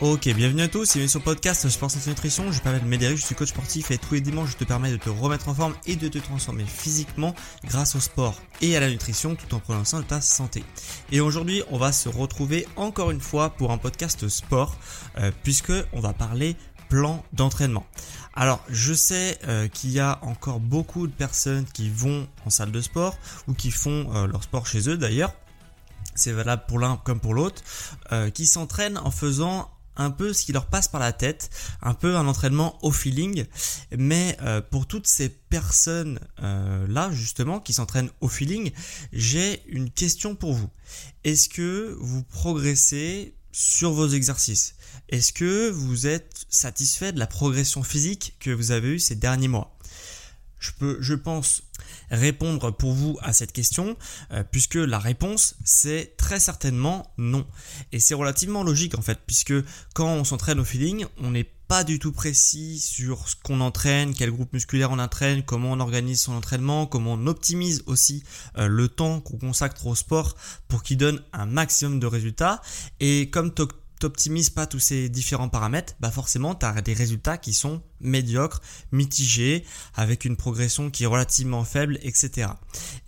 Ok, bienvenue à tous, bienvenue sur le podcast Sport Santé Nutrition, je m'appelle Médéric, je suis coach sportif et tous les dimanches je te permets de te remettre en forme et de te transformer physiquement grâce au sport et à la nutrition tout en prenant soin de ta santé. Et aujourd'hui on va se retrouver encore une fois pour un podcast sport euh, puisque on va parler plan d'entraînement. Alors je sais euh, qu'il y a encore beaucoup de personnes qui vont en salle de sport ou qui font euh, leur sport chez eux d'ailleurs c'est valable pour l'un comme pour l'autre, qui s'entraînent en faisant un peu ce qui leur passe par la tête, un peu un entraînement au feeling. Mais euh, pour toutes ces personnes euh, là justement qui s'entraînent au feeling, j'ai une question pour vous. Est-ce que vous progressez sur vos exercices? Est-ce que vous êtes satisfait de la progression physique que vous avez eue ces derniers mois? Je peux, je pense répondre pour vous à cette question, euh, puisque la réponse c'est très certainement non. Et c'est relativement logique en fait, puisque quand on s'entraîne au feeling, on n'est pas du tout précis sur ce qu'on entraîne, quel groupe musculaire on entraîne, comment on organise son entraînement, comment on optimise aussi euh, le temps qu'on consacre au sport pour qu'il donne un maximum de résultats. Et comme t'optimises pas tous ces différents paramètres, bah forcément tu as des résultats qui sont médiocres, mitigés, avec une progression qui est relativement faible, etc.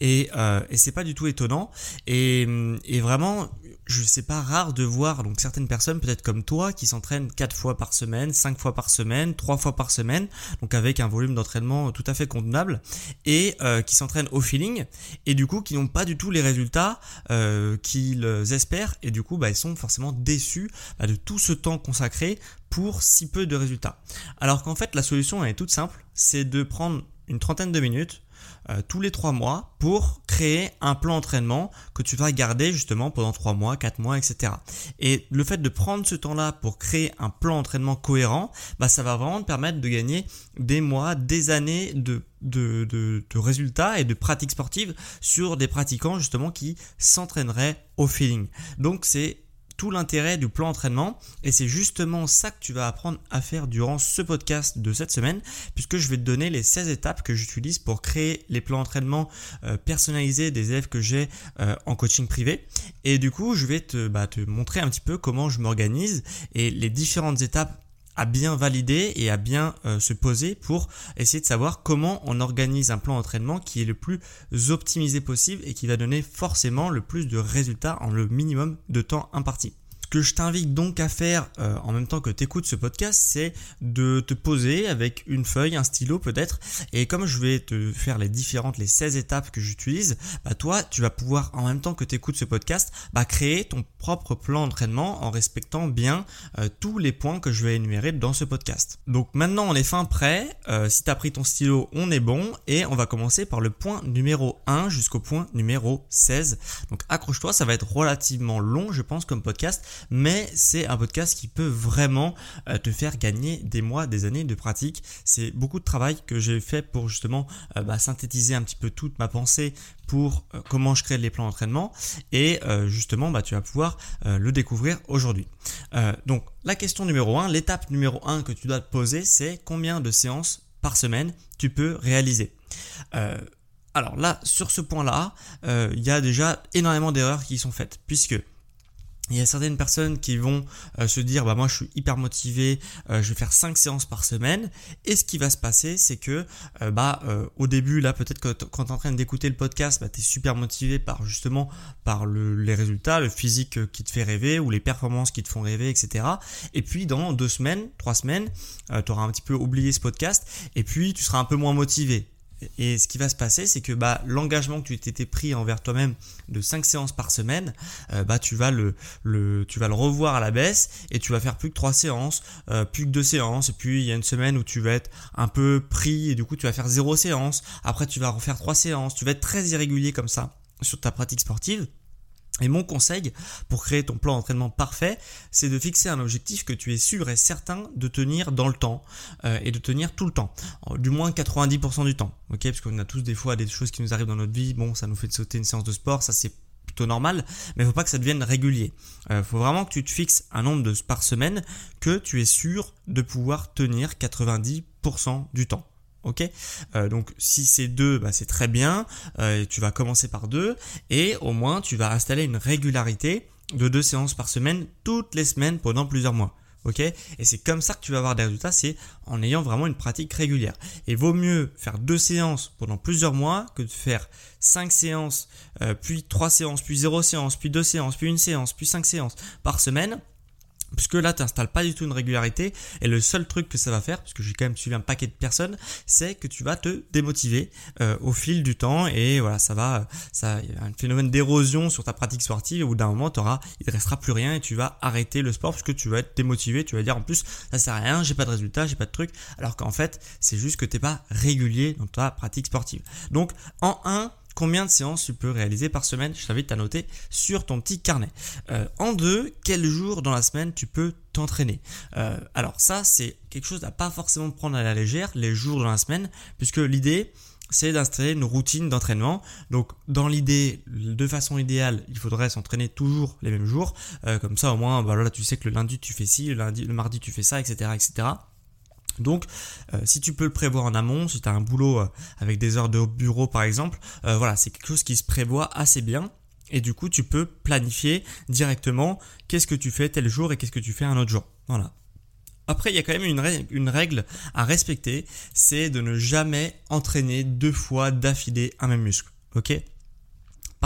Et, euh, et c'est pas du tout étonnant. Et, et vraiment, je sais pas rare de voir donc certaines personnes peut-être comme toi qui s'entraînent 4 fois par semaine, 5 fois par semaine, 3 fois par semaine, donc avec un volume d'entraînement tout à fait convenable et euh, qui s'entraînent au feeling et du coup qui n'ont pas du tout les résultats euh, qu'ils espèrent et du coup bah, ils sont forcément déçus bah, de tout ce temps consacré pour si peu de résultats. Alors qu'en fait la solution est toute simple, c'est de prendre une trentaine de minutes euh, tous les trois mois pour créer un plan d'entraînement que tu vas garder justement pendant trois mois, quatre mois, etc. Et le fait de prendre ce temps-là pour créer un plan d'entraînement cohérent, bah, ça va vraiment te permettre de gagner des mois, des années de de, de, de, résultats et de pratiques sportives sur des pratiquants justement qui s'entraîneraient au feeling. Donc c'est tout l'intérêt du plan d'entraînement et c'est justement ça que tu vas apprendre à faire durant ce podcast de cette semaine puisque je vais te donner les 16 étapes que j'utilise pour créer les plans d'entraînement euh, personnalisés des élèves que j'ai euh, en coaching privé. Et du coup je vais te, bah, te montrer un petit peu comment je m'organise et les différentes étapes à bien valider et à bien euh, se poser pour essayer de savoir comment on organise un plan d'entraînement qui est le plus optimisé possible et qui va donner forcément le plus de résultats en le minimum de temps imparti. Ce que je t'invite donc à faire euh, en même temps que tu écoutes ce podcast, c'est de te poser avec une feuille, un stylo peut-être, et comme je vais te faire les différentes, les 16 étapes que j'utilise, bah toi, tu vas pouvoir en même temps que tu écoutes ce podcast, bah créer ton propre plan d'entraînement en respectant bien euh, tous les points que je vais énumérer dans ce podcast. Donc maintenant on est fin prêt, euh, si tu as pris ton stylo, on est bon, et on va commencer par le point numéro 1 jusqu'au point numéro 16. Donc accroche-toi, ça va être relativement long je pense comme podcast, mais c'est un podcast qui peut vraiment euh, te faire gagner des mois, des années de pratique. C'est beaucoup de travail que j'ai fait pour justement euh, bah, synthétiser un petit peu toute ma pensée pour euh, comment je crée les plans d'entraînement et justement bah, tu vas pouvoir le découvrir aujourd'hui. donc la question numéro 1, l'étape numéro 1 que tu dois te poser c'est combien de séances par semaine tu peux réaliser? alors là, sur ce point-là, il y a déjà énormément d'erreurs qui sont faites, puisque il y a certaines personnes qui vont euh, se dire bah moi je suis hyper motivé, euh, je vais faire 5 séances par semaine. Et ce qui va se passer c'est que euh, bah au début là peut-être que quand tu es en train d'écouter le podcast bah, tu es super motivé par justement par les résultats, le physique qui te fait rêver ou les performances qui te font rêver etc. Et puis dans deux semaines, trois semaines, tu auras un petit peu oublié ce podcast. Et puis tu seras un peu moins motivé et ce qui va se passer, c'est que bah, l'engagement que tu t'étais pris envers toi-même de 5 séances par semaine, euh, bah, tu, vas le, tu vas le revoir à la baisse et tu vas faire plus que 3 séances, euh, plus que 2 séances. Et puis il y a une semaine où tu vas être un peu pris et du coup tu vas faire 0 séance. Après tu vas refaire 3 séances. Tu vas être très irrégulier comme ça sur ta pratique sportive. Et mon conseil pour créer ton plan d'entraînement parfait, c'est de fixer un objectif que tu es sûr et certain de tenir dans le temps euh, et de tenir tout le temps, du moins 90% du temps, ok Parce qu'on a tous des fois des choses qui nous arrivent dans notre vie, bon, ça nous fait sauter une séance de sport, ça c'est plutôt normal, mais il faut pas que ça devienne régulier. Il euh, faut vraiment que tu te fixes un nombre de par semaine que tu es sûr de pouvoir tenir 90% du temps. Ok, euh, donc si c'est deux, bah, c'est très bien. Euh, tu vas commencer par deux et au moins tu vas installer une régularité de deux séances par semaine toutes les semaines pendant plusieurs mois. Ok, et c'est comme ça que tu vas avoir des résultats, c'est en ayant vraiment une pratique régulière. Et vaut mieux faire deux séances pendant plusieurs mois que de faire cinq séances, euh, puis trois séances, puis zéro séance, puis deux séances, puis une séance, puis cinq séances par semaine puisque là tu n'installes pas du tout une régularité et le seul truc que ça va faire, puisque j'ai quand même suivi un paquet de personnes, c'est que tu vas te démotiver euh, au fil du temps et voilà ça va, ça y a un phénomène d'érosion sur ta pratique sportive au d'un moment il ne restera plus rien et tu vas arrêter le sport puisque tu vas être démotivé, tu vas dire en plus ça sert à rien, j'ai pas de résultat, j'ai pas de truc, alors qu'en fait c'est juste que t'es pas régulier dans ta pratique sportive. Donc en 1 combien de séances tu peux réaliser par semaine? Je t'invite à noter sur ton petit carnet. Euh, en deux, quel jour dans la semaine tu peux t'entraîner? Euh, alors ça, c'est quelque chose à pas forcément prendre à la légère, les jours dans la semaine, puisque l'idée, c'est d'installer une routine d'entraînement. Donc dans l'idée, de façon idéale, il faudrait s'entraîner toujours les mêmes jours. Euh, comme ça au moins, bah, tu sais que le lundi tu fais ci, le, lundi, le mardi tu fais ça, etc. etc. Donc, euh, si tu peux le prévoir en amont, si tu as un boulot euh, avec des heures de bureau par exemple, euh, voilà, c'est quelque chose qui se prévoit assez bien. Et du coup, tu peux planifier directement qu'est-ce que tu fais tel jour et qu'est-ce que tu fais un autre jour. Voilà. Après, il y a quand même une, une règle à respecter, c'est de ne jamais entraîner deux fois d'affilée un même muscle. Ok?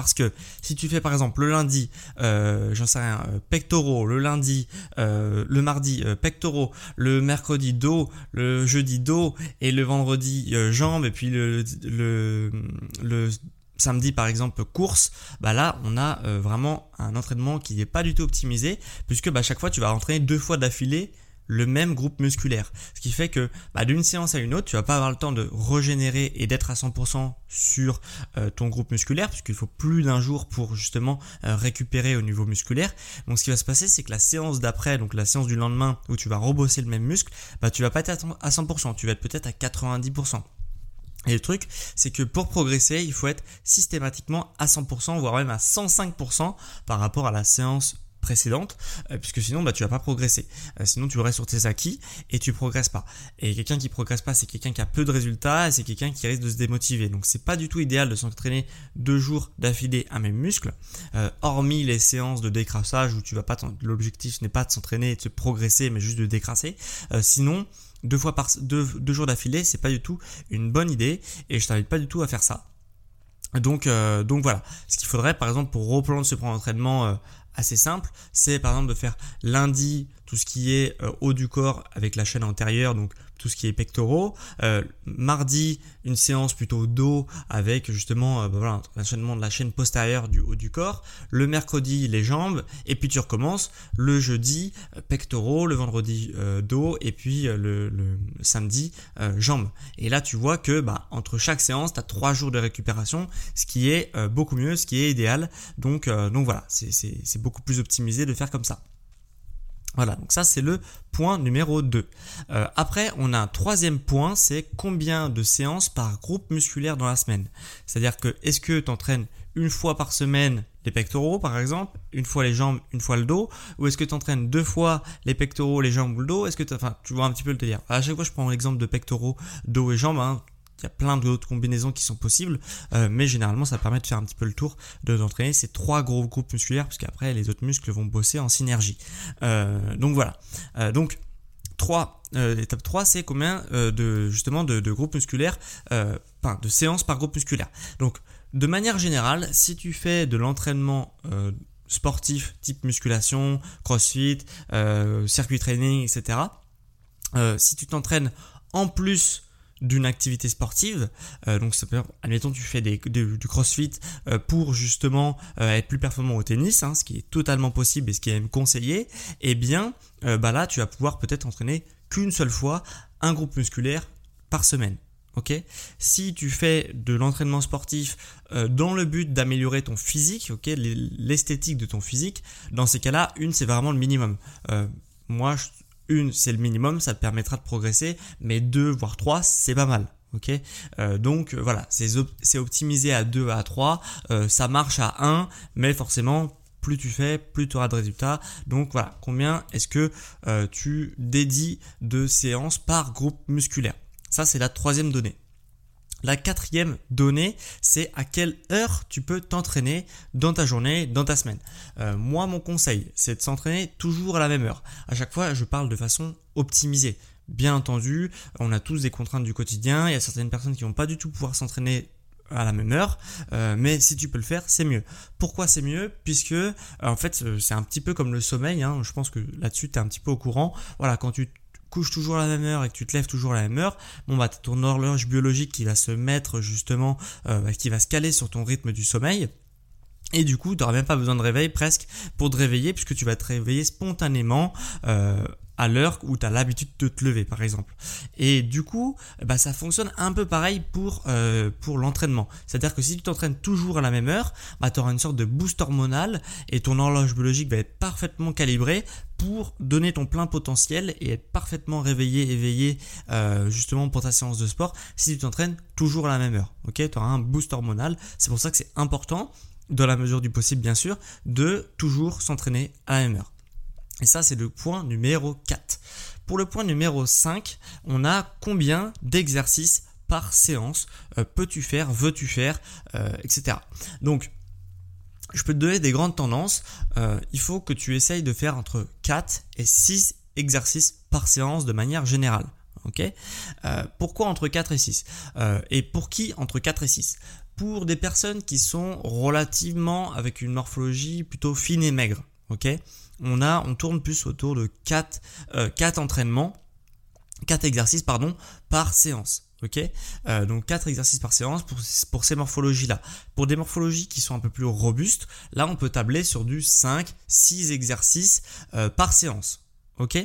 Parce que si tu fais par exemple le lundi, euh, j'en sais rien, euh, pectoraux, le lundi, euh, le mardi, pectoraux, le mercredi dos, le jeudi dos et le vendredi jambes et puis le, samedi par exemple course, bah là on a vraiment un entraînement qui n'est pas du tout optimisé puisque bah, chaque fois tu vas entraîner deux fois d'affilée le même groupe musculaire. Ce qui fait que bah, d'une séance à une autre, tu vas pas avoir le temps de régénérer et d'être à 100% sur euh, ton groupe musculaire, puisqu'il faut plus d'un jour pour justement euh, récupérer au niveau musculaire. Donc ce qui va se passer, c'est que la séance d'après, donc la séance du lendemain où tu vas rebosser le même muscle, bah tu vas pas être à 100%, tu vas être peut-être à 90%. Et le truc, c'est que pour progresser, il faut être systématiquement à 100%, voire même à 105% par rapport à la séance précédente, euh, puisque sinon bah, tu vas pas progresser. Euh, sinon tu restes sur tes acquis et tu progresses pas. Et quelqu'un qui progresse pas, c'est quelqu'un qui a peu de résultats c'est quelqu'un qui risque de se démotiver. Donc c'est pas du tout idéal de s'entraîner deux jours d'affilée un même muscle, euh, hormis les séances de décrassage où tu vas pas l'objectif n'est pas de s'entraîner et de se progresser, mais juste de décrasser. sinon deux fois par deux, deux jours d'affilée, c'est pas du tout une bonne idée et je t'invite pas du tout à faire ça. Donc, donc voilà. Ce qu'il faudrait, par exemple, pour reprendre ce plan d'entraînement assez simple, c'est par exemple de faire lundi tout ce qui est euh, haut du corps avec la chaîne antérieure, donc tout ce qui est pectoraux. Euh, mardi, une séance plutôt dos avec justement euh, bah voilà, de la chaîne postérieure du haut du corps. Le mercredi, les jambes. Et puis tu recommences le jeudi, pectoraux. Le vendredi, dos. Et puis le, samedi, jambes. Et là, tu vois que bah, entre chaque séance, tu as trois jours de récupération, ce qui est beaucoup mieux, ce qui est idéal. Donc, donc voilà, c'est beaucoup plus optimisé de faire comme ça. Voilà, donc ça c'est le point numéro 2. Euh, après, on a un troisième point, c'est combien de séances par groupe musculaire dans la semaine. C'est-à-dire que est-ce que tu entraînes une fois par semaine les pectoraux par exemple, une fois les jambes, une fois le dos, ou est-ce que tu entraînes deux fois les pectoraux, les jambes ou le dos? Est-ce que enfin, tu vois un petit peu le délire. À chaque fois, je prends l'exemple de pectoraux, dos et jambes. Hein. Il y a plein d'autres combinaisons qui sont possibles, mais généralement ça permet de faire un petit peu le tour de d'entraîner ces trois gros groupes musculaires, puisqu'après les autres muscles vont bosser en synergie. donc voilà. donc 3, l'étape 3, c'est combien de justement de, groupes musculaires, de séances par groupe musculaire. Donc de manière générale, si tu fais de l'entraînement euh, sportif type musculation, crossfit, euh, circuit training, etc., euh, si tu t'entraînes en plus d'une activité sportive, donc ça peut, admettons tu fais du crossfit pour justement être plus performant au tennis, hein, ce qui est totalement possible et ce qui est même conseillé, eh bien bah là tu vas pouvoir peut-être entraîner qu'une seule fois un groupe musculaire par semaine. Ok? Si tu fais de l'entraînement sportif euh, dans le but d'améliorer ton physique, ok, l'esthétique de ton physique, dans ces cas-là, une c'est vraiment le minimum. Euh, moi, une c'est le minimum, ça te permettra de progresser, mais deux voire trois c'est pas mal. Ok, euh, donc voilà, c'est optimisé à 2 à 3, ça marche à 1, mais forcément plus tu fais, plus tu auras de résultats. Donc voilà, combien est-ce que tu dédies de séances par groupe musculaire? Ça, c'est la troisième donnée. La quatrième donnée, c'est à quelle heure tu peux t'entraîner dans ta journée, dans ta semaine. Euh, moi, mon conseil, c'est de s'entraîner toujours à la même heure. À chaque fois, je parle de façon optimisée. Bien entendu, on a tous des contraintes du quotidien. Il y a certaines personnes qui vont pas du tout pouvoir s'entraîner à la même heure, euh, mais si tu peux le faire, c'est mieux. Pourquoi c'est mieux? Puisque en fait, c'est un petit peu comme le sommeil. Hein. Je pense que là-dessus, tu es un petit peu au courant. Voilà, quand tu couches toujours à la même heure et que tu te lèves toujours à la même heure, bon bah t'as ton horloge biologique qui va se mettre justement, euh, bah, qui va se caler sur ton rythme du sommeil. Et du coup, tu n'auras même pas besoin de réveil presque pour te réveiller puisque tu vas te réveiller spontanément euh, à l'heure où tu as l'habitude de te lever par exemple. Et du coup, bah, ça fonctionne un peu pareil pour, euh, pour l'entraînement. C'est-à-dire que si tu t'entraînes toujours à la même heure, bah, tu auras une sorte de boost hormonal et ton horloge biologique va être parfaitement calibrée pour donner ton plein potentiel et être parfaitement réveillé, éveillé euh, justement pour ta séance de sport si tu t'entraînes toujours à la même heure. Tu auras un boost hormonal. C'est pour ça que c'est important, dans la mesure du possible bien sûr, de toujours s'entraîner à la même heure. Et ça, c'est le point numéro 4. Pour le point numéro 5, on a combien d'exercices par séance euh, peux-tu faire, veux-tu faire, euh, etc. Donc, je peux te donner des grandes tendances. Euh, il faut que tu essayes de faire entre 4 et 6 exercices par séance de manière générale. Ok? Pourquoi entre 4 et 6 Et pour qui entre 4 et 6 Pour des personnes qui sont relativement avec une morphologie plutôt fine et maigre. Ok? On a, on tourne plus autour de 4, euh, entraînements, 4 exercices pardon, par séance. Ok, euh, donc 4 exercices par séance pour, ces morphologies-là. Pour des morphologies qui sont un peu plus robustes, là on peut tabler sur du 5, 6 exercices euh, par séance. Ok,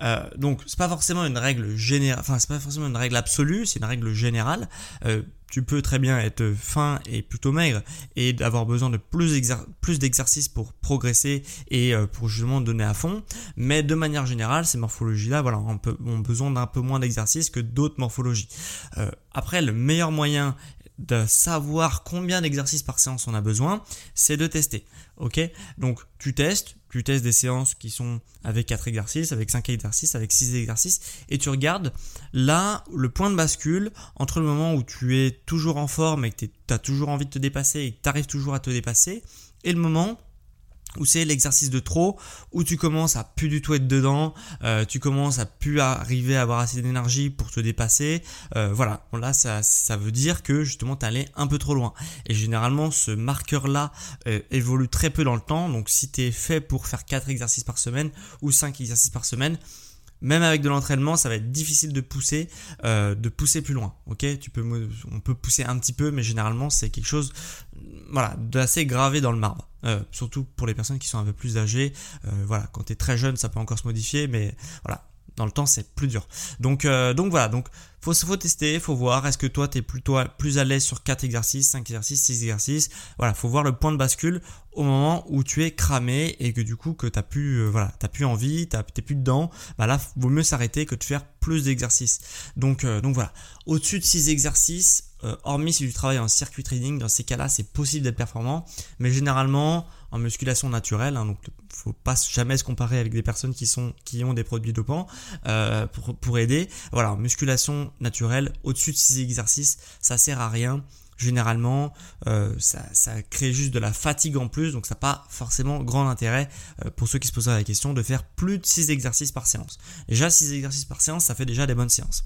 euh, donc c'est pas forcément une règle générale, enfin c'est pas forcément une règle absolue, c'est une règle générale. Tu peux très bien être fin et plutôt maigre et avoir besoin de plus, d'exercices pour progresser et euh, pour justement donner à fond. Mais de manière générale, ces morphologies-là, voilà, ont, ont besoin d'un peu moins d'exercices que d'autres morphologies. Euh, après, le meilleur moyen de savoir combien d'exercices par séance on a besoin, c'est de tester. Ok? Donc tu testes, tu testes des séances qui sont avec 4 exercices, avec 5 exercices, avec 6 exercices, et tu regardes là le point de bascule entre le moment où tu es toujours en forme et que tu as toujours envie de te dépasser et que tu arrives toujours à te dépasser, et le moment où c'est l'exercice de trop, où tu commences à plus du tout être dedans, euh, tu commences à plus arriver à avoir assez d'énergie pour te dépasser. Euh, voilà, là ça, ça veut dire que justement tu allé un peu trop loin. Et généralement ce marqueur-là euh, évolue très peu dans le temps, donc si tu es fait pour faire 4 exercices par semaine ou 5 exercices par semaine, même avec de l'entraînement, ça va être difficile de pousser, euh, de pousser plus loin. Ok, tu peux, on peut pousser un petit peu, mais généralement c'est quelque chose, voilà, d'assez gravé dans le marbre. Euh, surtout pour les personnes qui sont un peu plus âgées. Euh, voilà, quand tu es très jeune, ça peut encore se modifier, mais voilà, dans le temps, c'est plus dur. Donc, euh, donc voilà, donc faut, faut tester, faut voir. Est-ce que toi, tu es plutôt plus à l'aise sur 4 exercices, 5 exercices, 6 exercices? Voilà, faut voir le point de bascule au moment où tu es cramé et que du coup, que tu plus, euh, voilà, plus envie, tu n'es plus dedans. Bah là, vaut mieux s'arrêter que de faire plus d'exercices. Donc, euh, donc voilà, au-dessus de 6 exercices, hormis si tu travailles en circuit trading, dans ces cas-là, c'est possible d'être performant, mais généralement en musculation naturelle, hein, donc faut pas jamais se comparer avec des personnes qui sont qui ont des produits dopants euh, pour, pour aider. Voilà, musculation naturelle, au-dessus de 6 exercices, ça sert à rien généralement euh, ça, ça, crée juste de la fatigue en plus, donc ça n'a pas forcément grand intérêt euh, pour ceux qui se posent la question de faire plus de 6 exercices par séance. Déjà 6 exercices par séance, ça fait déjà des bonnes séances.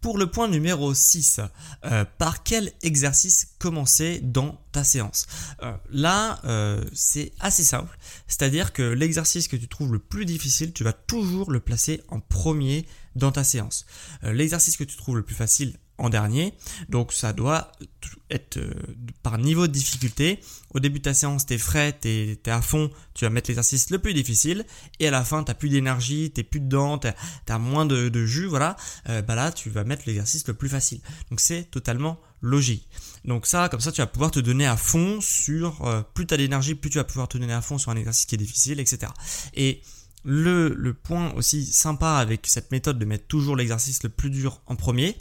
Pour le point numéro 6, euh, par quel exercice commencer dans ta séance euh, Là, euh, c'est assez simple, c'est-à-dire que l'exercice que tu trouves le plus difficile, tu vas toujours le placer en premier dans ta séance. l'exercice que tu trouves le plus facile, en dernier. Donc ça doit être euh, par niveau de difficulté. Au début de ta séance, t'es frais, t'es es à fond, tu vas mettre l'exercice le plus difficile. Et à la fin, t'as plus d'énergie, t'es plus dedans, t'as as moins de, jus, voilà. Euh, bah là, tu vas mettre l'exercice le plus facile. Donc c'est totalement logique. Donc ça, comme ça, tu vas pouvoir te donner à fond sur... Euh, plus t'as d'énergie, plus tu vas pouvoir te donner à fond sur un exercice qui est difficile, etc. Et le, le point aussi sympa avec cette méthode de mettre toujours l'exercice le plus dur en premier,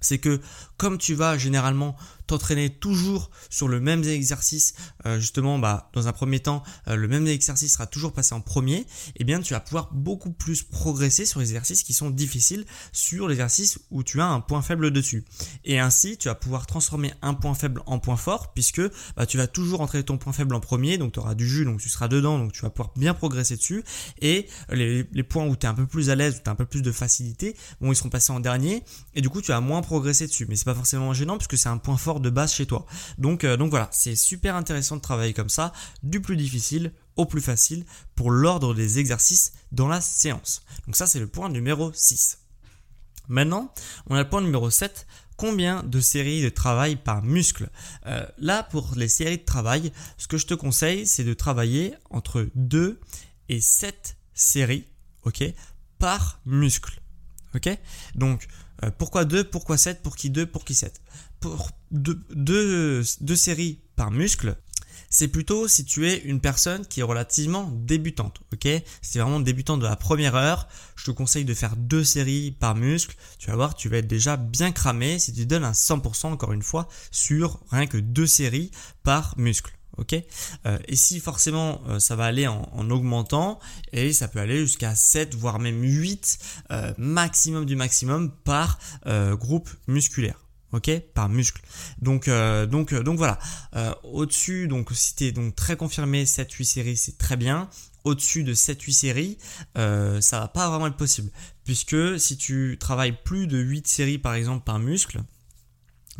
c'est que comme tu vas généralement t'entraîner toujours sur le même exercice, euh, justement, bah, dans un premier temps, euh, le même exercice sera toujours passé en premier, et eh bien tu vas pouvoir beaucoup plus progresser sur les exercices qui sont difficiles, sur l'exercice où tu as un point faible dessus. Et ainsi, tu vas pouvoir transformer un point faible en point fort, puisque bah, tu vas toujours entraîner ton point faible en premier, donc tu auras du jus, donc tu seras dedans, donc tu vas pouvoir bien progresser dessus, et les, points où tu es un peu plus à l'aise, où tu as un peu plus de facilité, bon, ils seront passés en dernier, et du coup tu vas moins progresser dessus. Mais c'est pas forcément gênant, puisque c'est un point fort de base chez toi. Donc, euh, donc voilà, c'est super intéressant de travailler comme ça, du plus difficile au plus facile pour l'ordre des exercices dans la séance. Donc ça, c'est le point numéro 6. Maintenant, on a le point numéro 7. Combien de séries de travail par muscle? Euh, Là, pour les séries de travail, ce que je te conseille, c'est de travailler entre 2 et 7 séries, ok, par muscle. Ok? Donc, euh, pourquoi 2 Pourquoi 7 Pour qui 2 Pour qui 7 pour deux, séries par muscle, c'est plutôt si tu es une personne qui est relativement débutante, ok? Si tu es vraiment débutant de la première heure, je te conseille de faire deux séries par muscle. Tu vas voir, tu vas être déjà bien cramé si tu donnes un 100% encore une fois sur rien que deux séries par muscle. Ok euh, Et si forcément euh, ça va aller en, augmentant et ça peut aller jusqu'à 7 voire même 8 euh, maximum du maximum par groupe musculaire ok par muscle. Donc donc donc voilà. Au-dessus donc si tu es donc très confirmé 7 8 séries c'est très bien. Au-dessus de 7 8 séries ça va pas vraiment être possible puisque si tu travailles plus de 8 séries par exemple par muscle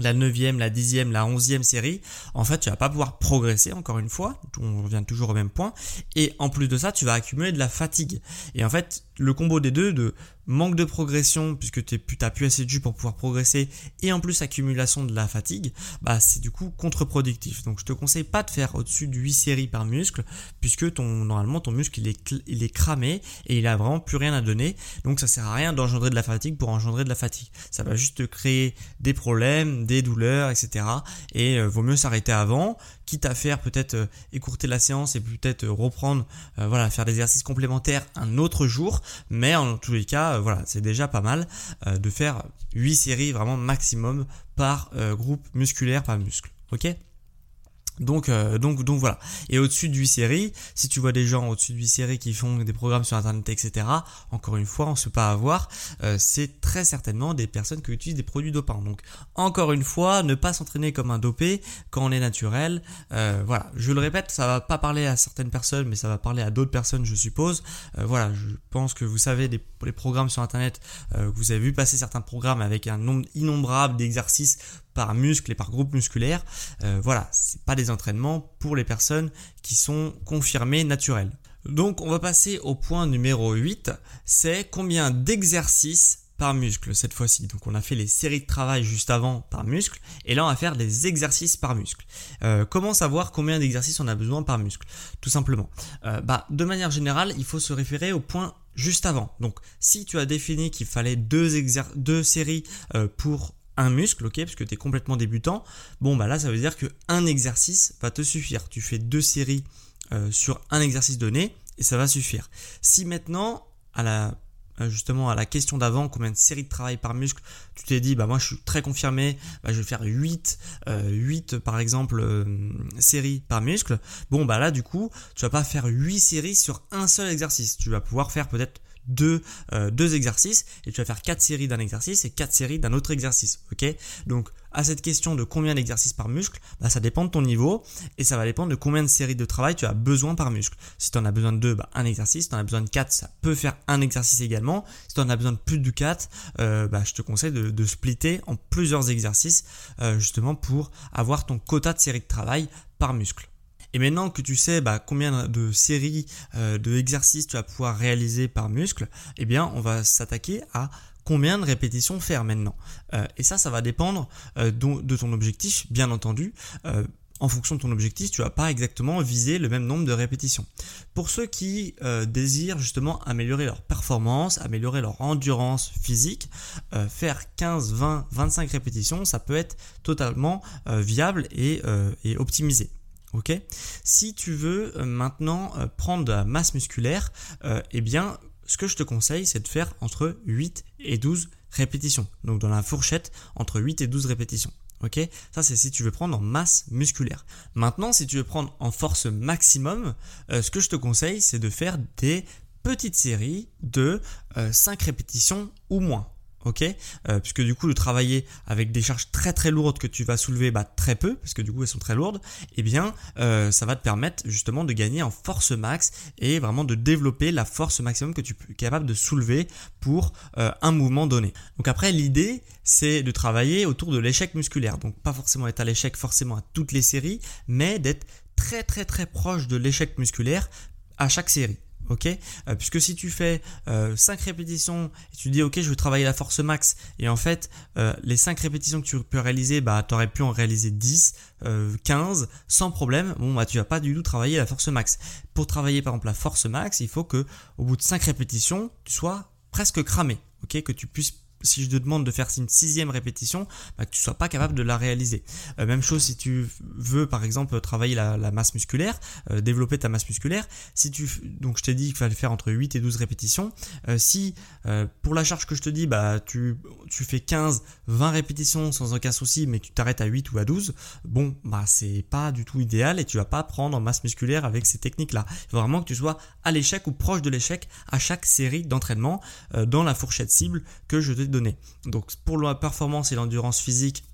la 9e, la 10e, la 11e série, en fait, tu vas pas pouvoir progresser encore une fois, on revient toujours au même point et en plus de ça, tu vas accumuler de la fatigue. Et en fait, le combo des deux de manque de progression puisque tu n'as plus assez de jus pour pouvoir progresser et en plus accumulation de la fatigue, bah c'est du coup contre-productif. Donc je te conseille pas de faire au-dessus de 8 séries par muscle puisque ton normalement ton muscle il est cramé et il a vraiment plus rien à donner. Donc ça sert à rien d'engendrer de la fatigue pour engendrer de la fatigue. Ça va juste créer des problèmes, des douleurs, etc. Et euh, vaut mieux s'arrêter avant quitte à faire peut-être euh, écourter la séance et peut-être euh, reprendre, euh, voilà, faire des exercices complémentaires un autre jour. Mais en tous les cas, voilà, c'est déjà pas mal de faire 8 séries vraiment maximum par groupe musculaire par muscle. Ok? Donc, euh, donc, donc voilà. Et au-dessus de 8 séries, si tu vois des gens au-dessus de 8 séries qui font des programmes sur Internet, etc., encore une fois, on ne se pas avoir, euh, c'est très certainement des personnes qui utilisent des produits dopants. Donc, encore une fois, ne pas s'entraîner comme un dopé quand on est naturel. Euh, voilà, je le répète, ça va pas parler à certaines personnes, mais ça va parler à d'autres personnes, je suppose. voilà, je pense que vous savez les programmes sur Internet, vous avez vu passer certains programmes avec un nombre innombrable d'exercices par muscle et par groupe musculaire. Voilà, c'est pas des pour les personnes qui sont confirmées naturelles. Donc on va passer au point numéro 8, c'est combien d'exercices par muscle cette fois-ci. Donc on a fait les séries de travail juste avant par muscle et là on va faire des exercices par muscle. Euh, comment savoir combien d'exercices on a besoin par muscle Tout simplement? Euh, bah, de manière générale, il faut se référer au point juste avant. Donc si tu as défini qu'il fallait deux, deux séries pour un muscle, ok, parce que tu es complètement débutant, bon bah là ça veut dire que un exercice va te suffire. Tu fais deux séries euh, sur un exercice donné et ça va suffire. Si maintenant, à la euh, justement à la question d'avant, combien de séries de travail par muscle, tu t'es dit, bah moi je suis très confirmé, bah, je vais faire 8, 8 par exemple séries par muscle. Bon bah là du coup, tu vas pas faire 8 séries sur un seul exercice. Tu vas pouvoir faire peut-être deux, euh, deux exercices et tu vas faire quatre séries d'un exercice et quatre séries d'un autre exercice. Ok? Donc à cette question de combien d'exercices par muscle, bah, ça dépend de ton niveau et ça va dépendre de combien de séries de travail tu as besoin par muscle. Si tu en as besoin de deux, bah, un exercice. Si tu en as besoin de quatre, ça peut faire un exercice également. Si tu en as besoin de plus de quatre, euh, bah, je te conseille de, de splitter en plusieurs exercices euh, justement pour avoir ton quota de séries de travail par muscle. Et maintenant que tu sais bah, combien de séries euh, de exercices tu vas pouvoir réaliser par muscle, eh bien on va s'attaquer à combien de répétitions faire maintenant. Euh, et ça, ça va dépendre euh, de ton objectif, bien entendu en fonction de ton objectif, tu vas pas exactement viser le même nombre de répétitions. Pour ceux qui désirent justement améliorer leur performance, améliorer leur endurance physique, faire 15, 20, 25 répétitions, ça peut être totalement viable et, et optimisé. Ok Si tu veux euh, maintenant euh, prendre de la masse musculaire, euh, eh bien, ce que je te conseille, c'est de faire entre 8 et 12 répétitions. Donc dans la fourchette, entre 8 et 12 répétitions. Ok Ça, c'est si tu veux prendre en masse musculaire. Maintenant, si tu veux prendre en force maximum, ce que je te conseille, c'est de faire des petites séries de 5 répétitions ou moins ok euh, Puisque du coup, de travailler avec des charges très très lourdes que tu vas soulever bah, très peu, parce que du coup elles sont très lourdes, eh bien euh, ça va te permettre justement de gagner en force max et vraiment de développer la force maximum que tu es capable de soulever pour euh, un mouvement donné. Donc après, l'idée c'est de travailler autour de l'échec musculaire. Donc pas forcément être à l'échec forcément à toutes les séries, mais d'être très très très proche de l'échec musculaire à chaque série ok euh, Puisque si tu fais 5 euh, répétitions et tu dis ok je veux travailler la force max et en fait euh, les 5 répétitions que tu peux réaliser bah tu aurais pu en réaliser 10, 15 sans problème, bon bah tu vas pas du tout travailler la force max. Pour travailler par exemple la force max, il faut que au bout de 5 répétitions tu sois presque cramé, ok Que tu puisses si je te demande de faire une sixième répétition, bah, que tu sois pas capable de la réaliser. Euh, même chose si tu veux par exemple travailler la, masse musculaire, euh, développer ta masse musculaire. Si tu donc je t'ai dit qu'il fallait faire entre 8 et 12 répétitions. Euh, si pour la charge que je te dis, bah tu fais 15, 20 répétitions sans aucun souci, mais tu t'arrêtes à 8 ou à 12, bon bah c'est pas du tout idéal et tu vas pas prendre en masse musculaire avec ces techniques-là. Il faut vraiment que tu sois à l'échec ou proche de l'échec à chaque série d'entraînement dans la fourchette cible que je te données. Donc pour la performance et l'endurance physique,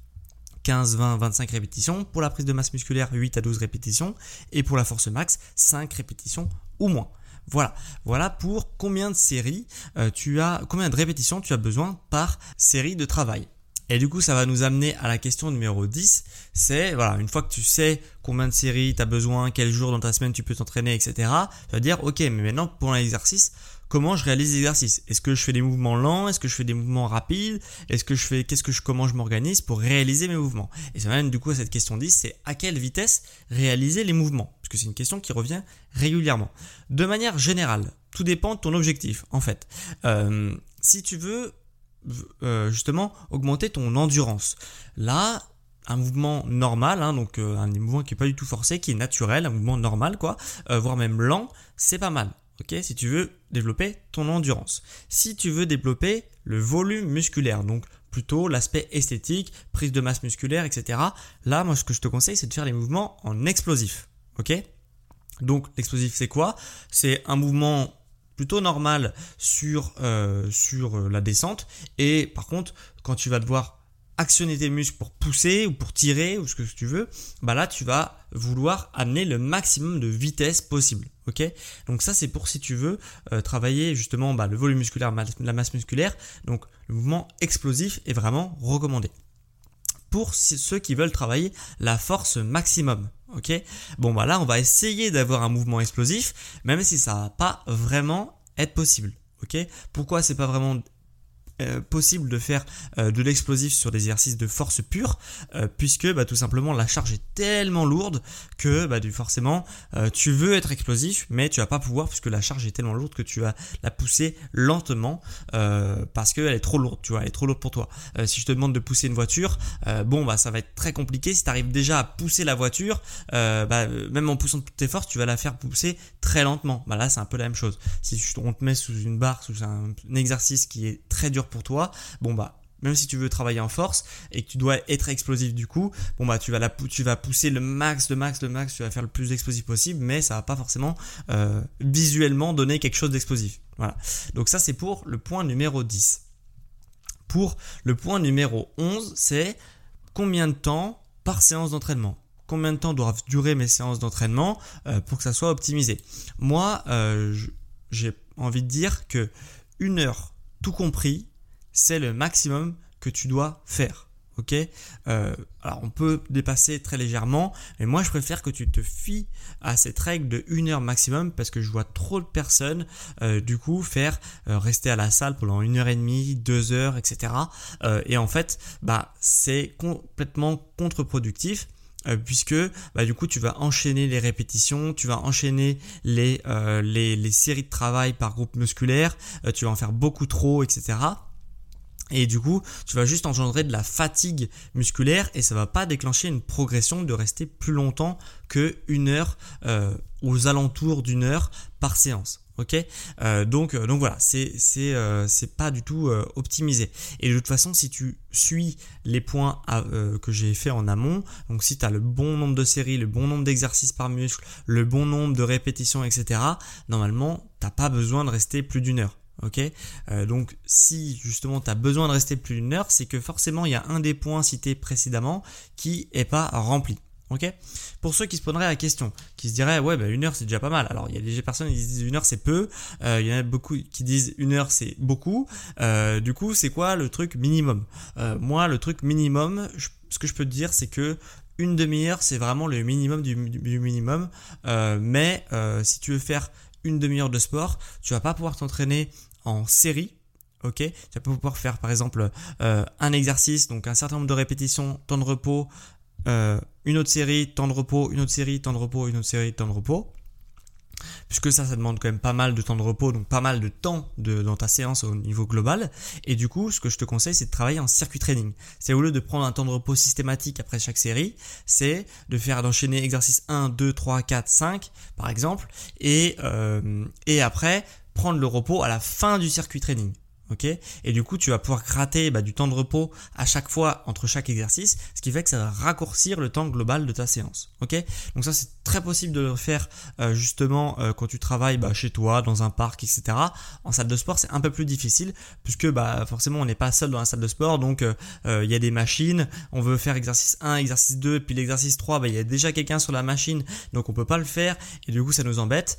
15, 20, 25 répétitions. Pour la prise de masse musculaire, 8 à 12 répétitions. Et pour la force max, 5 répétitions ou moins. Voilà, voilà pour combien de séries euh, tu as, combien de répétitions tu as besoin par série de travail. Et du coup, ça va nous amener à la question numéro 10. C'est, voilà, une fois que tu sais combien de séries tu as besoin, quel jour dans ta semaine tu peux t'entraîner, etc., tu vas dire, ok, mais maintenant pour l'exercice, comment je réalise l'exercice Est-ce que je fais des mouvements lents? Est-ce que je fais des mouvements rapides? Est-ce que je fais, qu'est-ce que je, comment je m'organise pour réaliser mes mouvements? Et ça m'amène du coup à cette question 10, c'est à quelle vitesse réaliser les mouvements? Parce que c'est une question qui revient régulièrement. De manière générale, tout dépend de ton objectif, en fait. Euh, si tu veux euh, justement augmenter ton endurance. Là, un mouvement normal, hein, donc euh, un mouvement qui est pas du tout forcé, qui est naturel, un mouvement normal quoi, voire même lent, c'est pas mal. Ok, si tu veux développer ton endurance. Si tu veux développer le volume musculaire, donc plutôt l'aspect esthétique, prise de masse musculaire, etc. Là, moi, ce que je te conseille, c'est de faire les mouvements en explosif. Ok? Donc, l'explosif, c'est quoi? C'est un mouvement plutôt normal sur, euh, sur euh, la descente. Et par contre, quand tu vas devoir actionner tes muscles pour pousser ou pour tirer ou ce que tu veux, bah là tu vas vouloir amener le maximum de vitesse possible. Ok? Donc ça c'est pour si tu veux euh, travailler justement bah, le volume musculaire, la masse musculaire. Donc le mouvement explosif est vraiment recommandé. Pour ceux qui veulent travailler la force maximum. Ok? Bon bah là on va essayer d'avoir un mouvement explosif, même si ça va pas vraiment être possible. Ok? Pourquoi c'est pas vraiment euh, possible de faire euh, de l'explosif sur des exercices de force pure euh, puisque bah, tout simplement la charge est tellement lourde que bah, du, forcément tu veux être explosif mais tu vas pas pouvoir puisque la charge est tellement lourde que tu vas la pousser lentement parce qu'elle est trop lourde tu vois elle est trop lourde pour toi. Si je te demande de pousser une voiture bon bah ça va être très compliqué. Si tu arrives déjà à pousser la voiture bah, même en poussant toutes tes forces tu vas la faire pousser très lentement. Bah là c'est un peu la même chose. Si on te met sous une barre sous un exercice qui est très dur pour toi, bon bah même si tu veux travailler en force et que tu dois être explosif du coup, bon bah tu vas la tu vas pousser le max, le max, le max, tu vas faire le plus explosif possible, mais ça va pas forcément euh, visuellement donner quelque chose d'explosif. Voilà. Donc ça c'est pour le point numéro 10. Pour le point numéro 11, c'est combien de temps par séance d'entraînement? Combien de temps doivent durer mes séances d'entraînement euh, pour que ça soit optimisé? Moi, euh, j'ai envie de dire que une heure tout compris, c'est le maximum que tu dois faire. Ok? Euh, Alors on peut dépasser très légèrement, mais moi je préfère que tu te fies à cette règle de 1 heure maximum parce que je vois trop de personnes euh, du coup faire euh, rester à la salle pendant une heure et demie, deux heures, etc. et en fait, bah c'est complètement contre-productif puisque bah, du coup tu vas enchaîner les répétitions, tu vas enchaîner les, les, séries de travail par groupe musculaire, tu vas en faire beaucoup trop, etc. Et du coup, tu vas juste engendrer de la fatigue musculaire et ça va pas déclencher une progression de rester plus longtemps que une heure, aux alentours d'une heure par séance. Ok, euh, donc euh, donc voilà, c'est c'est euh, c'est pas du tout optimisé. Et de toute façon, si tu suis les points que j'ai fait en amont, donc si tu as le bon nombre de séries, le bon nombre d'exercices par muscle, le bon nombre de répétitions, etc. Normalement, t'as pas besoin de rester plus d'une heure. Ok, donc si justement tu as besoin de rester plus d'une heure, c'est que forcément il y a un des points cités précédemment qui est pas rempli. Ok Pour ceux qui se poseraient la question, qui se diraient ouais bah une heure c'est déjà pas mal. Alors il y a des personnes qui disent une heure c'est peu, euh, il y en a beaucoup qui disent une heure c'est beaucoup. Euh, du coup c'est quoi le truc minimum? Euh, Moi le truc minimum, ce que je peux te dire c'est que une demi-heure c'est vraiment le minimum du, minimum. mais si tu veux faire une demi-heure de sport, tu vas pas pouvoir t'entraîner en série Ok, tu vas pouvoir faire par exemple un exercice, donc un certain nombre de répétitions, temps de repos, euh, une autre série, temps de repos, une autre série, temps de repos, une autre série, temps de repos. Puisque ça, ça demande quand même pas mal de temps de repos, donc pas mal de temps dans ta séance au niveau global. Et du coup, ce que je te conseille, c'est de travailler en circuit training. C'est au lieu de prendre un temps de repos systématique après chaque série, c'est de faire d'enchaîner exercice 1, 2, 3, 4, 5, par exemple, et, euh, et après prendre le repos à la fin du circuit training ok? Et du coup, tu vas pouvoir gratter bah, du temps de repos à chaque fois entre chaque exercice, ce qui fait que ça va raccourcir le temps global de ta séance, ok? Donc ça, c'est très possible de le faire euh, justement euh, quand tu travailles bah, chez toi, dans un parc, etc. En salle de sport, c'est un peu plus difficile puisque bah, forcément, on n'est pas seul dans la salle de sport, donc euh, il y a des machines. On veut faire exercice 1, exercice 2, puis l'exercice 3, bah, il y a déjà quelqu'un sur la machine, donc on peut pas le faire et du coup, ça nous embête.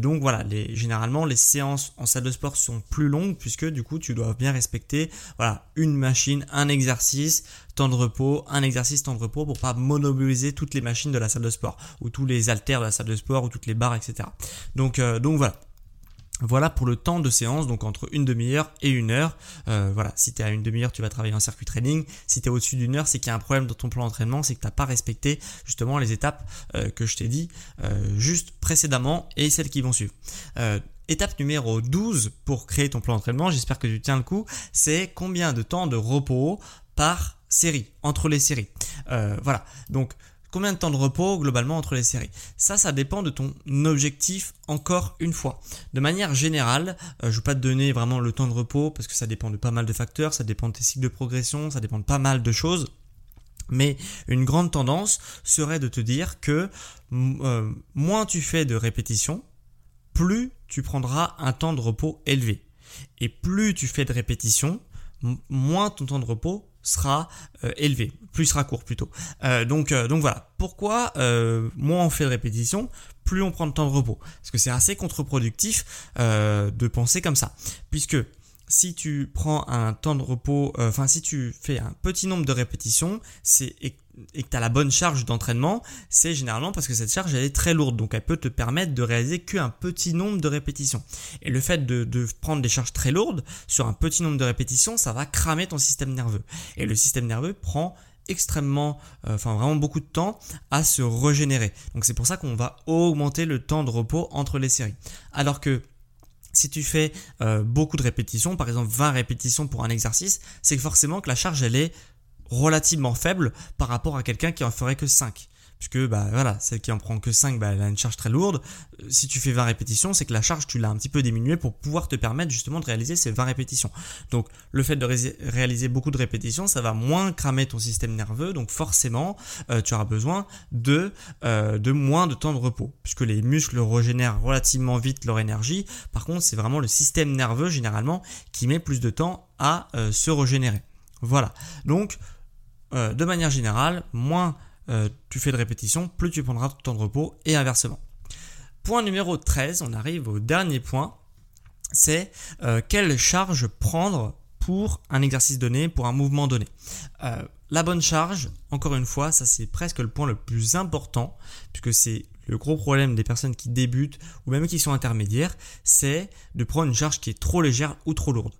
donc voilà, les, généralement, les séances en salle de sport sont plus longues puisque du coup, tu dois bien respecter voilà, une machine, un exercice, temps de repos, un exercice, temps de repos pour pas monopoliser toutes les machines de la salle de sport ou tous les haltères de la salle de sport ou toutes les barres, etc. Donc, euh, donc voilà. Voilà pour le temps de séance, donc entre une demi-heure et une heure. Euh, voilà, si tu es à une demi-heure, tu vas travailler en circuit training. Si tu es au-dessus d'une heure, c'est qu'il y a un problème dans ton plan d'entraînement, c'est que tu n'as pas respecté justement les étapes euh, que je t'ai dit juste précédemment et celles qui vont suivre. Étape numéro 12 pour créer ton plan d'entraînement, j'espère que tu tiens le coup, c'est combien de temps de repos par série, entre les séries. Euh, voilà, donc combien de temps de repos globalement entre les séries? Ça, ça dépend de ton objectif encore une fois. De manière générale, euh, je ne vais pas te donner vraiment le temps de repos parce que ça dépend de pas mal de facteurs, ça dépend de tes cycles de progression, ça dépend de pas mal de choses. Mais une grande tendance serait de te dire que euh, moins tu fais de répétitions, plus tu prendras un temps de repos élevé. Et plus tu fais de répétitions, moins ton temps de repos sera euh, élevé, plus sera court plutôt. Euh, donc, euh, donc voilà, pourquoi moins on fait de répétitions, plus on prend de temps de repos? Parce que c'est assez contre-productif de penser comme ça. Puisque si tu prends un temps de repos, euh, enfin si tu fais un petit nombre de répétitions, c'est et, que tu as la bonne charge d'entraînement, c'est généralement parce que cette charge elle est très lourde, donc elle peut te permettre de réaliser qu'un petit nombre de répétitions. Et le fait de, prendre des charges très lourdes sur un petit nombre de répétitions, ça va cramer ton système nerveux. Et le système nerveux prend extrêmement, euh, enfin vraiment beaucoup de temps à se régénérer. Donc c'est pour ça qu'on va augmenter le temps de repos entre les séries. Alors que si tu fais euh, beaucoup de répétitions, par exemple 20 répétitions pour un exercice, c'est forcément que la charge est relativement faible par rapport à quelqu'un qui en ferait que 5 puisque bah voilà, celle qui en prend que 5, bah, elle a une charge très lourde. Euh, si tu fais 20 répétitions, c'est que la charge tu l'as un petit peu diminuée pour pouvoir te permettre justement de réaliser ces 20 répétitions. Donc le fait de réaliser beaucoup de répétitions, ça va moins cramer ton système nerveux, donc forcément euh, tu auras besoin de, euh, de moins de temps de repos, puisque les muscles régénèrent relativement vite leur énergie. Par contre, c'est vraiment le système nerveux généralement qui met plus de temps à se régénérer. Voilà. Donc de manière générale, moins euh, tu fais de répétitions, plus tu prendras ton temps de repos et inversement. Point numéro 13, on arrive au dernier point, c'est euh, quelle charge prendre pour un exercice donné, pour un mouvement donné. Euh, la bonne charge, encore une fois, ça c'est presque le point le plus important, puisque c'est le gros problème des personnes qui débutent ou même qui sont intermédiaires, c'est de prendre une charge qui est trop légère ou trop lourde.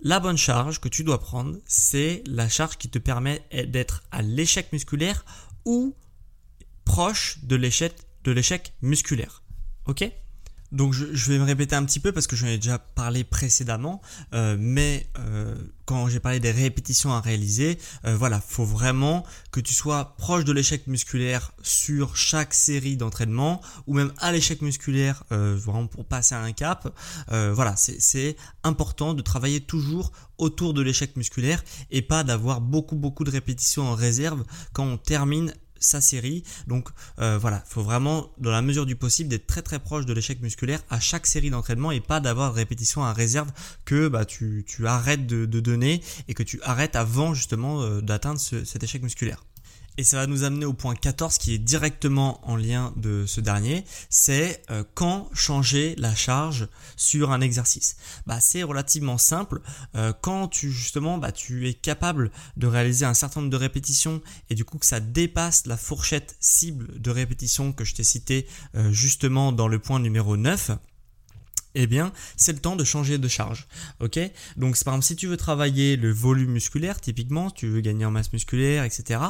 la bonne charge que tu dois prendre, c'est la charge qui te permet d'être à l'échec musculaire ou proche de l'échec, musculaire. Ok? Donc je, vais me répéter un petit peu parce que j'en ai déjà parlé précédemment, euh, mais euh, quand j'ai parlé des répétitions à réaliser, euh, voilà, faut vraiment que tu sois proche de l'échec musculaire sur chaque série d'entraînement ou même à l'échec musculaire, vraiment pour passer à un cap. voilà, c'est important de travailler toujours autour de l'échec musculaire et pas d'avoir beaucoup beaucoup de répétitions en réserve quand on termine sa série. Donc euh, voilà, il faut vraiment, dans la mesure du possible, d'être très très proche de l'échec musculaire à chaque série d'entraînement et pas d'avoir répétition à réserve que bah, tu, arrêtes de, donner et que tu arrêtes avant justement euh, d'atteindre cet échec musculaire. Et ça va nous amener au point 14 qui est directement en lien de ce dernier, c'est euh, quand changer la charge sur un exercice. Bah, c'est relativement simple. Euh, quand tu justement bah, tu es capable de réaliser un certain nombre de répétitions et du coup que ça dépasse la fourchette cible de répétitions que je t'ai cité euh, justement dans le point numéro 9, eh bien, c'est le temps de changer de charge. Ok? Donc, par exemple, si tu veux travailler le volume musculaire, typiquement, tu veux gagner en masse musculaire, etc.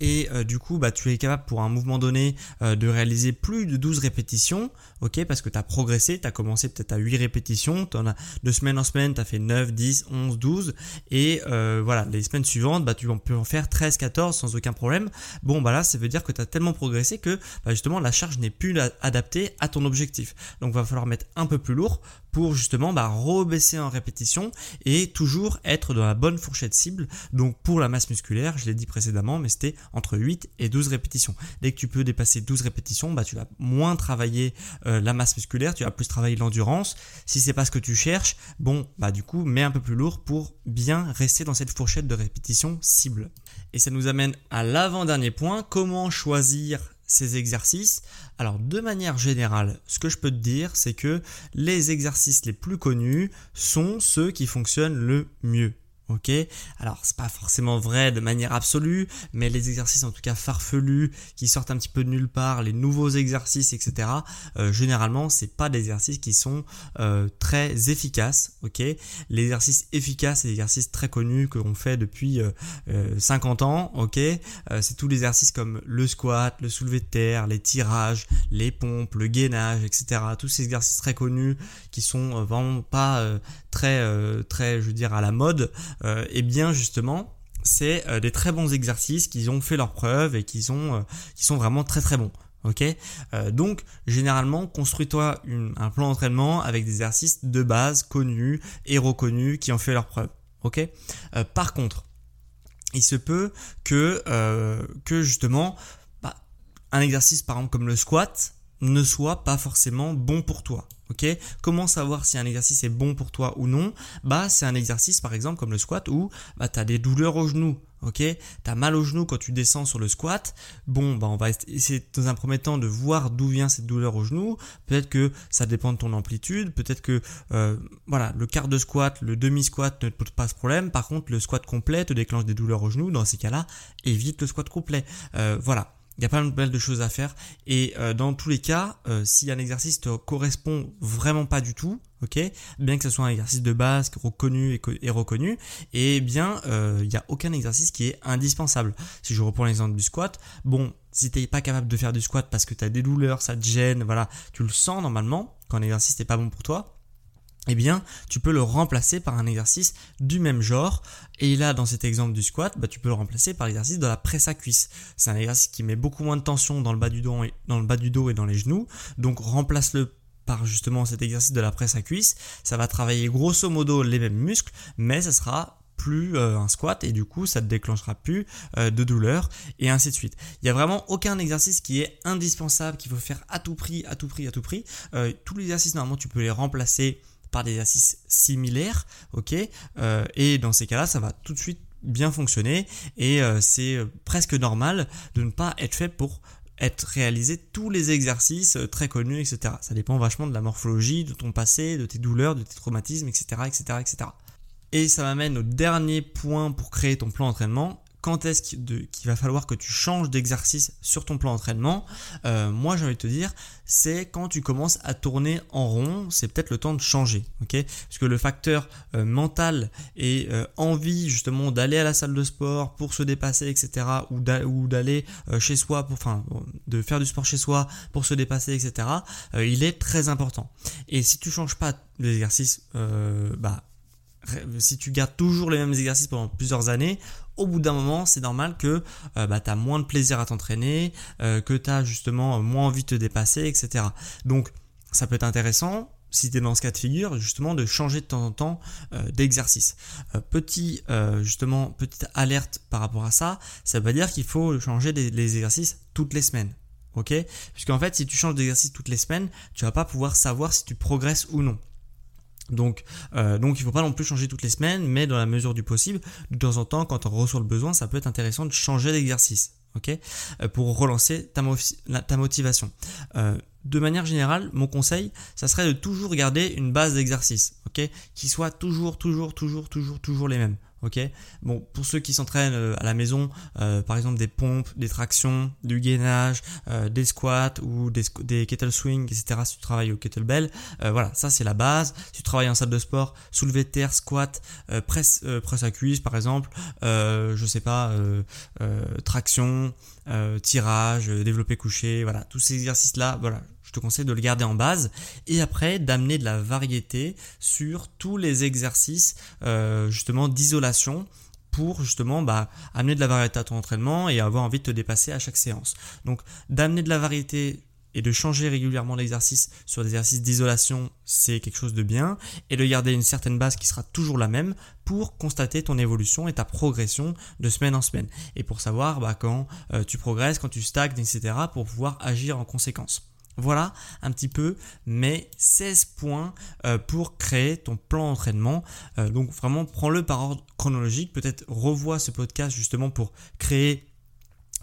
Et euh, du coup, bah, tu es capable pour un mouvement donné euh, de réaliser plus de 12 répétitions. Ok? Parce que tu as progressé, tu as commencé peut-être à 8 répétitions, as de semaine en semaine, tu as fait 9, 10, 11, 12. Et euh, voilà, les semaines suivantes, bah, tu peux en faire 13, 14 sans aucun problème. Bon, bah là, ça veut dire que tu as tellement progressé que bah, justement la charge n'est plus adaptée à ton objectif. Donc, va falloir mettre un peu plus lourd pour justement bah, rebaisser en répétition et toujours être dans la bonne fourchette cible. Donc pour la masse musculaire, je l'ai dit précédemment, mais c'était entre 8 et 12 répétitions. Dès que tu peux dépasser 12 répétitions, bah, tu vas moins travailler euh, la masse musculaire, tu vas plus travailler l'endurance. Si c'est pas ce que tu cherches, bon, bah du coup, mets un peu plus lourd pour bien rester dans cette fourchette de répétition cible. Et ça nous amène à l'avant-dernier point, comment choisir ces exercices Alors de manière générale, ce que je peux te dire, c'est que les exercices les plus connus sont ceux qui fonctionnent le mieux. Ok, alors c'est pas forcément vrai de manière absolue, mais les exercices en tout cas farfelus qui sortent un petit peu de nulle part, les nouveaux exercices, etc. Euh, généralement, c'est pas des exercices qui sont euh, très efficaces. Ok, l'exercice efficace, c'est des exercices très connus que l'on fait depuis 50 euh, ans. Ok, c'est tous les exercices comme le squat, le soulevé de terre, les tirages, les pompes, le gainage, etc. Tous ces exercices très connus qui sont vraiment pas très très, je veux dire, à la mode. Euh, et bien justement, c'est euh, des très bons exercices qui ont fait leurs preuves et qui sont, euh, vraiment très très bons. Ok, donc généralement construis-toi un plan d'entraînement avec des exercices de base connus et reconnus qui ont fait leurs preuves. Ok, par contre, il se peut que que justement bah, un exercice par exemple comme le squat ne soit pas forcément bon pour toi. Ok Comment savoir si un exercice est bon pour toi ou non? Bah, c'est un exercice par exemple comme le squat où bah, tu as des douleurs au genou. Ok? Tu as mal au genou quand tu descends sur le squat. Bon, bah, on va essayer dans un premier temps de voir d'où vient cette douleur au genou. Peut-être que ça dépend de ton amplitude. Peut-être que euh, voilà, le quart de squat, le demi-squat ne te pose pas ce problème. Par contre, le squat complet te déclenche des douleurs au genou. Dans ces cas-là, évite le squat complet. Euh, voilà. Il y a pas mal de choses à faire. Et euh, dans tous les cas, euh, si un exercice te correspond vraiment pas du tout, ok, bien que ce soit un exercice de base reconnu et, reconnu, eh bien euh, il n'y a aucun exercice qui est indispensable. Si je reprends l'exemple du squat, bon, si tu n'es pas capable de faire du squat parce que tu as des douleurs, ça te gêne, voilà, tu le sens normalement quand l'exercice n'est pas bon pour toi, eh bien, tu peux le remplacer par un exercice du même genre. Et là, dans cet exemple du squat, bah, tu peux le remplacer par l'exercice de la presse à cuisse. C'est un exercice qui met beaucoup moins de tension dans le bas du dos et dans, les genoux. Donc, remplace-le par justement cet exercice de la presse à cuisse. Ça va travailler grosso modo les mêmes muscles, mais ça sera plus euh, un squat et du coup ça ne déclenchera plus euh, de douleur et ainsi de suite. Il n'y a vraiment aucun exercice qui est indispensable, qu'il faut faire à tout prix, à tout prix, à tout prix. Euh, tous les exercices normalement tu peux les remplacer par des exercices similaires, ok euh, Et dans ces cas-là, ça va tout de suite bien fonctionner et euh, c'est euh, presque normal de ne pas être fait pour être réalisé tous les exercices très connus, etc. Ça dépend vachement de la morphologie, de ton passé, de tes douleurs, de tes traumatismes, etc., etc., etc. Et ça m'amène au dernier point pour créer ton plan d'entraînement, quand est-ce qu'il va falloir que tu changes d'exercice sur ton plan d'entraînement euh, Moi, j'ai envie de te dire, c'est quand tu commences à tourner en rond, c'est peut-être le temps de changer, Parce que le facteur euh, mental et euh, envie justement d'aller à la salle de sport pour se dépasser, etc., ou d'aller chez soi, pour, de faire du sport chez soi pour se dépasser, etc., il est très important. Et si tu changes pas l'exercice, bah si tu gardes toujours les mêmes exercices pendant plusieurs années, au bout d'un moment, c'est normal que euh, bah, tu as moins de plaisir à t'entraîner, euh, que tu as justement moins envie de te dépasser, etc. Donc, ça peut être intéressant, si tu es dans ce cas de figure, justement de changer de temps en temps euh, d'exercice. petit, justement, petite alerte par rapport à ça, ça veut dire qu'il faut changer les exercices toutes les semaines. Ok? Puisqu'en fait, si tu changes d'exercice toutes les semaines, tu vas pas pouvoir savoir si tu progresses ou non. Donc, euh, donc il ne faut pas non plus changer toutes les semaines, mais dans la mesure du possible, de temps en temps, quand on reçoit le besoin, ça peut être intéressant de changer d'exercice, ok, euh, pour relancer ta, ta motivation. Euh, de manière générale, mon conseil, ça serait de toujours garder une base d'exercice, ok, qui soit toujours, toujours, toujours, toujours, toujours les mêmes. Ok? Bon, pour ceux qui s'entraînent euh, à la maison, euh, par exemple des pompes, des tractions, du gainage, euh, des squats ou des, kettle swing, etc. Si tu travailles au kettlebell, voilà, ça c'est la base. Si tu travailles en salle de sport, soulevé de terre, squat, presse, presse à cuisse par exemple, je sais pas, traction, tirage, développé couché, voilà, tous ces exercices là, voilà je te conseille de le garder en base et après d'amener de la variété sur tous les exercices euh, justement d'isolation pour justement bah, amener de la variété à ton entraînement et avoir envie de te dépasser à chaque séance. Donc d'amener de la variété et de changer régulièrement l'exercice sur des exercices d'isolation, c'est quelque chose de bien, et de garder une certaine base qui sera toujours la même pour constater ton évolution et ta progression de semaine en semaine, et pour savoir bah, quand euh, tu progresses, quand tu stagnes, etc., pour pouvoir agir en conséquence. Voilà un petit peu mes 16 points euh, pour créer ton plan d'entraînement. Euh, donc vraiment prends-le par ordre chronologique. Peut-être revois ce podcast justement pour créer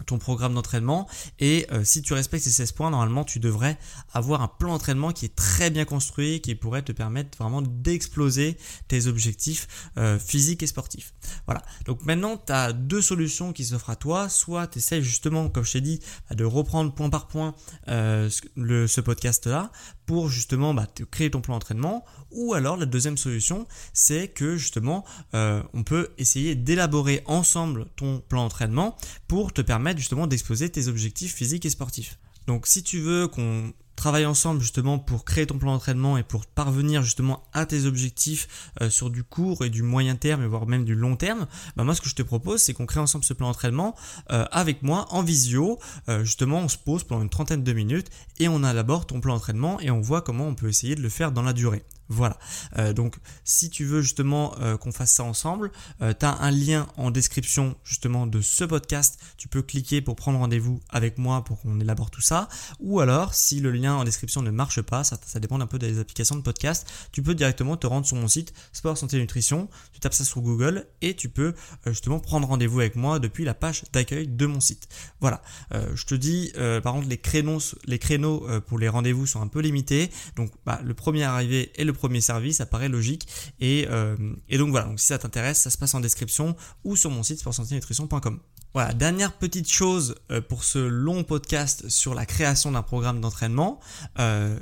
ton programme d'entraînement. Et euh, si tu respectes ces 16 points normalement tu devrais avoir un plan d'entraînement qui est très bien construit qui pourrait te permettre vraiment d'exploser tes objectifs euh, physiques et sportifs. Voilà. Donc maintenant tu as deux solutions qui s'offrent à toi. Soit tu essaies justement comme je t'ai dit bah, de reprendre point par point euh, ce podcast là pour justement bah, te créer ton plan d'entraînement. Ou alors la deuxième solution c'est que justement on peut essayer d'élaborer ensemble ton plan d'entraînement pour te permettre justement d'exposer tes objectifs physiques et sportifs. Donc si tu veux qu'on travaille ensemble justement pour créer ton plan d'entraînement et pour parvenir justement à tes objectifs euh, sur du court et du moyen terme et voire même du long terme, bah moi ce que je te propose c'est qu'on crée ensemble ce plan d'entraînement euh, avec moi en visio. Euh, justement on se pose pendant une trentaine de minutes et on élabore ton plan d'entraînement et on voit comment on peut essayer de le faire dans la durée. Voilà. Euh, donc si tu veux justement euh, qu'on fasse ça ensemble, euh, tu as un lien en description justement de ce podcast. Tu peux cliquer pour prendre rendez-vous avec moi pour qu'on élabore tout ça. Ou alors, si le lien en description ne marche pas, ça, dépend un peu des applications de podcast, tu peux directement te rendre sur mon site Sport Santé Nutrition. Tu tapes ça sur Google et tu peux justement prendre rendez-vous avec moi depuis la page d'accueil de mon site. Voilà. je te dis, par contre, les créneaux, pour les rendez-vous sont un peu limités. Donc bah, le premier arrivé est le premier service, ça paraît logique. Euh, et, donc voilà, donc si ça t'intéresse, ça se passe en description ou sur mon site sportsanténutrition.com. Voilà, dernière petite chose euh, pour ce long podcast sur la création d'un programme d'entraînement. Euh,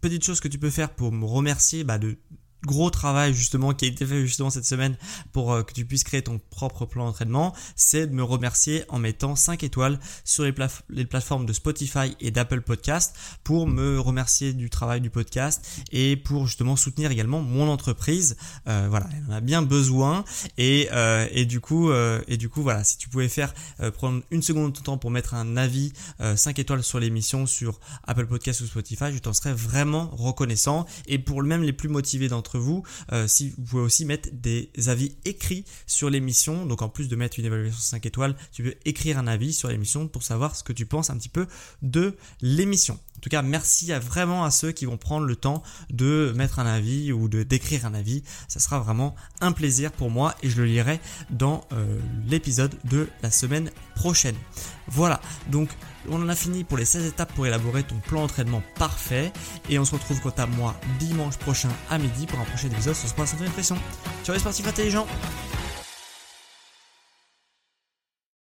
petite chose que tu peux faire pour me remercier bah, de gros travail justement qui a été fait justement cette semaine pour euh, que tu puisses créer ton propre plan d'entraînement, c'est de me remercier en mettant 5 étoiles sur les, plateformes de Spotify et d'Apple Podcast pour me remercier du travail du podcast et pour justement soutenir également mon entreprise. Euh, voilà, on a bien besoin et, euh, et du coup et du coup voilà, si tu pouvais faire prendre une seconde de ton temps pour mettre un avis 5 étoiles sur l'émission sur Apple Podcast ou Spotify, je t'en serais vraiment reconnaissant et pour même les plus motivés vous, euh, si vous pouvez aussi mettre des avis écrits sur l'émission. Donc en plus de mettre une évaluation 5 étoiles, tu peux écrire un avis sur l'émission pour savoir ce que tu penses un petit peu de l'émission. En tout cas, merci à vraiment à ceux qui vont prendre le temps de mettre un avis ou de d'écrire un avis. Ça sera vraiment un plaisir pour moi et je le lirai dans euh, l'épisode de la semaine prochaine. Voilà, donc on en a fini pour les 16 étapes pour élaborer ton plan d'entraînement parfait. Et on se retrouve quant à moi dimanche prochain à midi pour un prochain épisode sur Sport Santé Nutrition. Ciao les sportifs intelligents